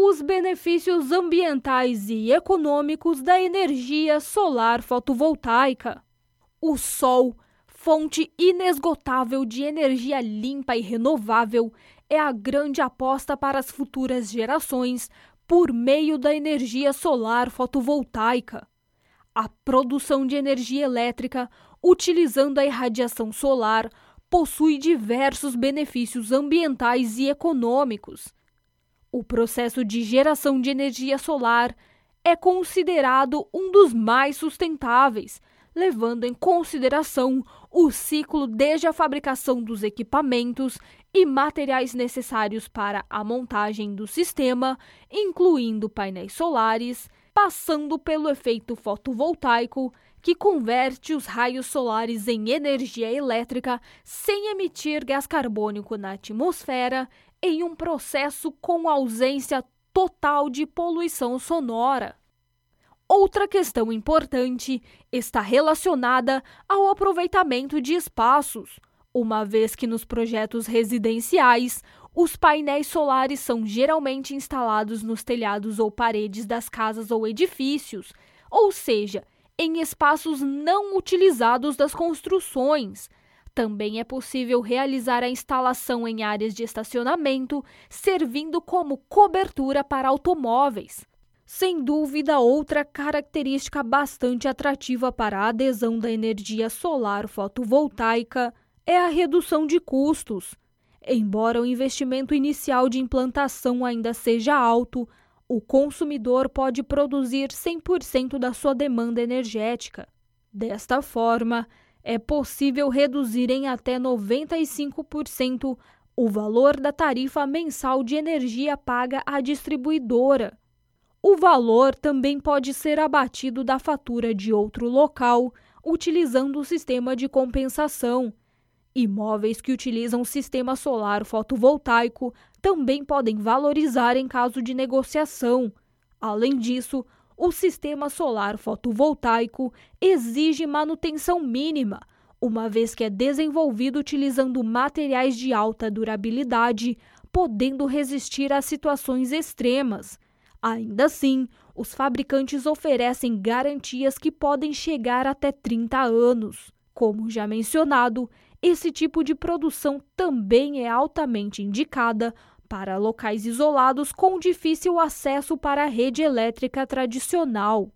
os benefícios ambientais e econômicos da energia solar fotovoltaica. O sol, fonte inesgotável de energia limpa e renovável, é a grande aposta para as futuras gerações por meio da energia solar fotovoltaica. A produção de energia elétrica utilizando a irradiação solar possui diversos benefícios ambientais e econômicos. O processo de geração de energia solar é considerado um dos mais sustentáveis, levando em consideração o ciclo desde a fabricação dos equipamentos e materiais necessários para a montagem do sistema, incluindo painéis solares, passando pelo efeito fotovoltaico, que converte os raios solares em energia elétrica sem emitir gás carbônico na atmosfera, em um processo com ausência total de poluição sonora. Outra questão importante está relacionada ao aproveitamento de espaços, uma vez que nos projetos residenciais os painéis solares são geralmente instalados nos telhados ou paredes das casas ou edifícios, ou seja, em espaços não utilizados das construções. Também é possível realizar a instalação em áreas de estacionamento, servindo como cobertura para automóveis. Sem dúvida, outra característica bastante atrativa para a adesão da energia solar fotovoltaica é a redução de custos. Embora o investimento inicial de implantação ainda seja alto, o consumidor pode produzir 100% da sua demanda energética. Desta forma, é possível reduzir em até 95% o valor da tarifa mensal de energia paga à distribuidora. O valor também pode ser abatido da fatura de outro local utilizando o sistema de compensação. Imóveis que utilizam sistema solar fotovoltaico também podem valorizar em caso de negociação. Além disso, o sistema solar fotovoltaico exige manutenção mínima, uma vez que é desenvolvido utilizando materiais de alta durabilidade, podendo resistir a situações extremas. Ainda assim, os fabricantes oferecem garantias que podem chegar até 30 anos. Como já mencionado, esse tipo de produção também é altamente indicada para locais isolados com difícil acesso para a rede elétrica tradicional.